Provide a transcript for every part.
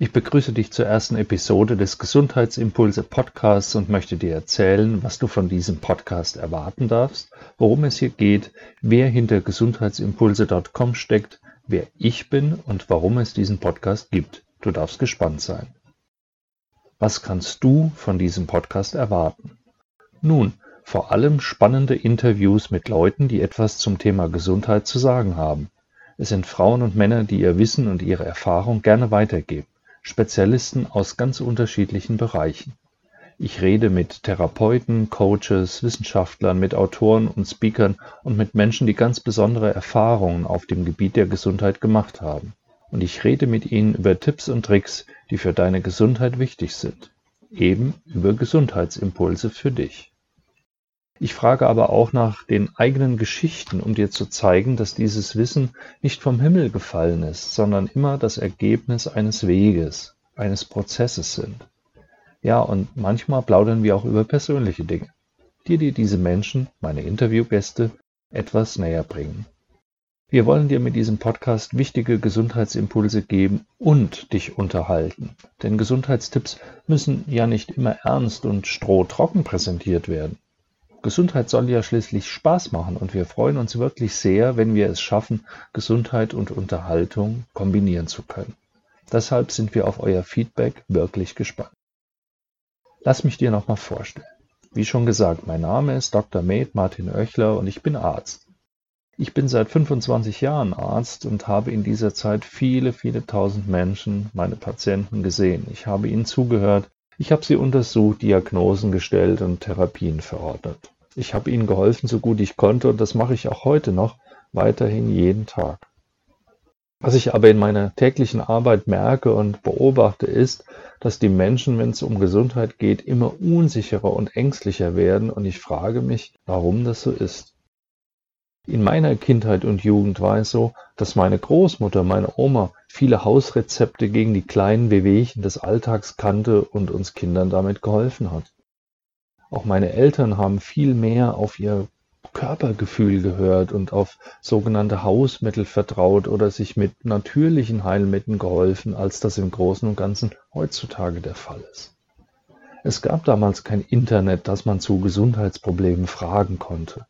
Ich begrüße dich zur ersten Episode des Gesundheitsimpulse Podcasts und möchte dir erzählen, was du von diesem Podcast erwarten darfst, worum es hier geht, wer hinter gesundheitsimpulse.com steckt, wer ich bin und warum es diesen Podcast gibt. Du darfst gespannt sein. Was kannst du von diesem Podcast erwarten? Nun, vor allem spannende Interviews mit Leuten, die etwas zum Thema Gesundheit zu sagen haben. Es sind Frauen und Männer, die ihr Wissen und ihre Erfahrung gerne weitergeben. Spezialisten aus ganz unterschiedlichen Bereichen. Ich rede mit Therapeuten, Coaches, Wissenschaftlern, mit Autoren und Speakern und mit Menschen, die ganz besondere Erfahrungen auf dem Gebiet der Gesundheit gemacht haben. Und ich rede mit ihnen über Tipps und Tricks, die für deine Gesundheit wichtig sind. Eben über Gesundheitsimpulse für dich. Ich frage aber auch nach den eigenen Geschichten, um dir zu zeigen, dass dieses Wissen nicht vom Himmel gefallen ist, sondern immer das Ergebnis eines Weges, eines Prozesses sind. Ja, und manchmal plaudern wir auch über persönliche Dinge, die dir diese Menschen, meine Interviewgäste, etwas näher bringen. Wir wollen dir mit diesem Podcast wichtige Gesundheitsimpulse geben und dich unterhalten. Denn Gesundheitstipps müssen ja nicht immer ernst und strohtrocken präsentiert werden. Gesundheit soll ja schließlich Spaß machen und wir freuen uns wirklich sehr, wenn wir es schaffen, Gesundheit und Unterhaltung kombinieren zu können. Deshalb sind wir auf euer Feedback wirklich gespannt. Lass mich dir nochmal vorstellen. Wie schon gesagt, mein Name ist Dr. Med Martin Oechler und ich bin Arzt. Ich bin seit 25 Jahren Arzt und habe in dieser Zeit viele, viele tausend Menschen, meine Patienten gesehen. Ich habe ihnen zugehört, ich habe sie untersucht, Diagnosen gestellt und Therapien verordnet. Ich habe ihnen geholfen, so gut ich konnte, und das mache ich auch heute noch, weiterhin jeden Tag. Was ich aber in meiner täglichen Arbeit merke und beobachte, ist, dass die Menschen, wenn es um Gesundheit geht, immer unsicherer und ängstlicher werden, und ich frage mich, warum das so ist. In meiner Kindheit und Jugend war es so, dass meine Großmutter, meine Oma, viele Hausrezepte gegen die kleinen Wehwehchen des Alltags kannte und uns Kindern damit geholfen hat. Auch meine Eltern haben viel mehr auf ihr Körpergefühl gehört und auf sogenannte Hausmittel vertraut oder sich mit natürlichen Heilmitteln geholfen, als das im Großen und Ganzen heutzutage der Fall ist. Es gab damals kein Internet, das man zu Gesundheitsproblemen fragen konnte.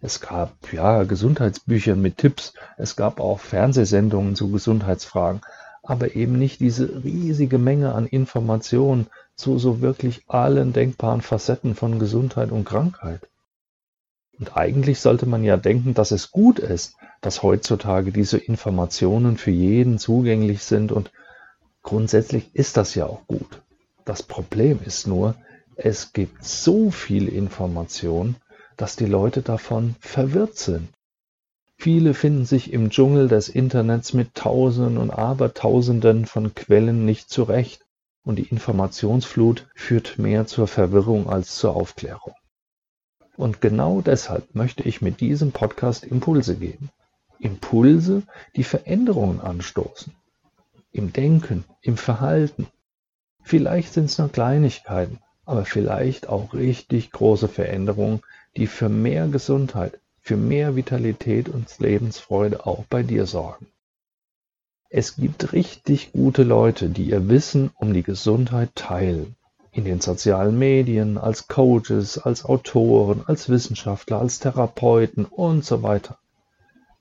Es gab ja Gesundheitsbücher mit Tipps, es gab auch Fernsehsendungen zu Gesundheitsfragen, aber eben nicht diese riesige Menge an Informationen zu so wirklich allen denkbaren Facetten von Gesundheit und Krankheit. Und eigentlich sollte man ja denken, dass es gut ist, dass heutzutage diese Informationen für jeden zugänglich sind und grundsätzlich ist das ja auch gut. Das Problem ist nur, es gibt so viel Information, dass die Leute davon verwirrt sind. Viele finden sich im Dschungel des Internets mit Tausenden und Abertausenden von Quellen nicht zurecht und die Informationsflut führt mehr zur Verwirrung als zur Aufklärung. Und genau deshalb möchte ich mit diesem Podcast Impulse geben. Impulse, die Veränderungen anstoßen. Im Denken, im Verhalten. Vielleicht sind es nur Kleinigkeiten, aber vielleicht auch richtig große Veränderungen, die für mehr Gesundheit, für mehr Vitalität und Lebensfreude auch bei dir sorgen. Es gibt richtig gute Leute, die ihr Wissen um die Gesundheit teilen. In den sozialen Medien, als Coaches, als Autoren, als Wissenschaftler, als Therapeuten und so weiter.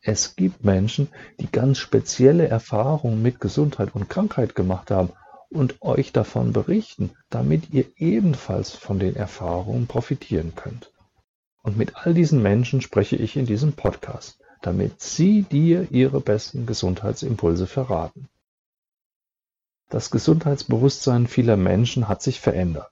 Es gibt Menschen, die ganz spezielle Erfahrungen mit Gesundheit und Krankheit gemacht haben und euch davon berichten, damit ihr ebenfalls von den Erfahrungen profitieren könnt. Und mit all diesen Menschen spreche ich in diesem Podcast, damit sie dir ihre besten Gesundheitsimpulse verraten. Das Gesundheitsbewusstsein vieler Menschen hat sich verändert.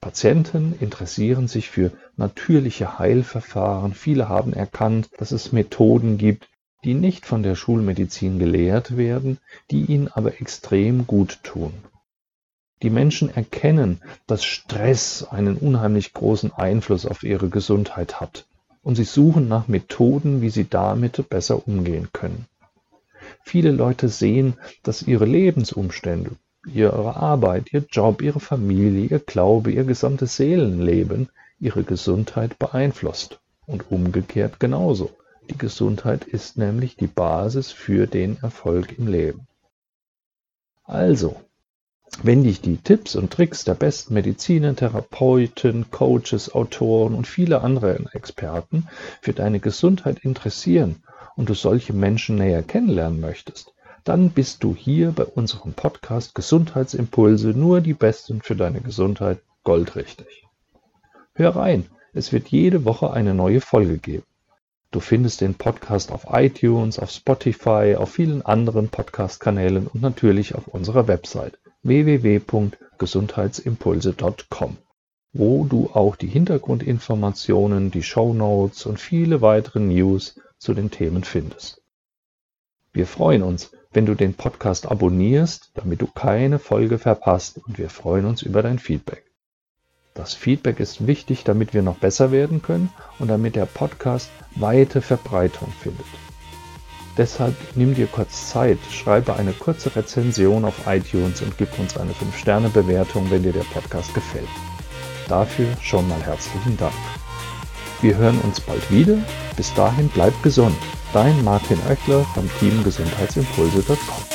Patienten interessieren sich für natürliche Heilverfahren. Viele haben erkannt, dass es Methoden gibt, die nicht von der Schulmedizin gelehrt werden, die ihnen aber extrem gut tun. Die Menschen erkennen, dass Stress einen unheimlich großen Einfluss auf ihre Gesundheit hat und sie suchen nach Methoden, wie sie damit besser umgehen können. Viele Leute sehen, dass ihre Lebensumstände, ihre Arbeit, ihr Job, ihre Familie, ihr Glaube, ihr gesamtes Seelenleben ihre Gesundheit beeinflusst und umgekehrt genauso. Die Gesundheit ist nämlich die Basis für den Erfolg im Leben. Also, wenn dich die Tipps und Tricks der besten Mediziner, Therapeuten, Coaches, Autoren und viele andere Experten für deine Gesundheit interessieren und du solche Menschen näher kennenlernen möchtest, dann bist du hier bei unserem Podcast Gesundheitsimpulse nur die Besten für deine Gesundheit goldrichtig. Hör rein, es wird jede Woche eine neue Folge geben. Du findest den Podcast auf iTunes, auf Spotify, auf vielen anderen Podcast-Kanälen und natürlich auf unserer Website www.gesundheitsimpulse.com, wo du auch die Hintergrundinformationen, die Show Notes und viele weitere News zu den Themen findest. Wir freuen uns, wenn du den Podcast abonnierst, damit du keine Folge verpasst und wir freuen uns über dein Feedback. Das Feedback ist wichtig, damit wir noch besser werden können und damit der Podcast weite Verbreitung findet. Deshalb nimm dir kurz Zeit, schreibe eine kurze Rezension auf iTunes und gib uns eine 5-Sterne-Bewertung, wenn dir der Podcast gefällt. Dafür schon mal herzlichen Dank. Wir hören uns bald wieder. Bis dahin bleib gesund. Dein Martin Oechler vom Team Gesundheitsimpulse.com.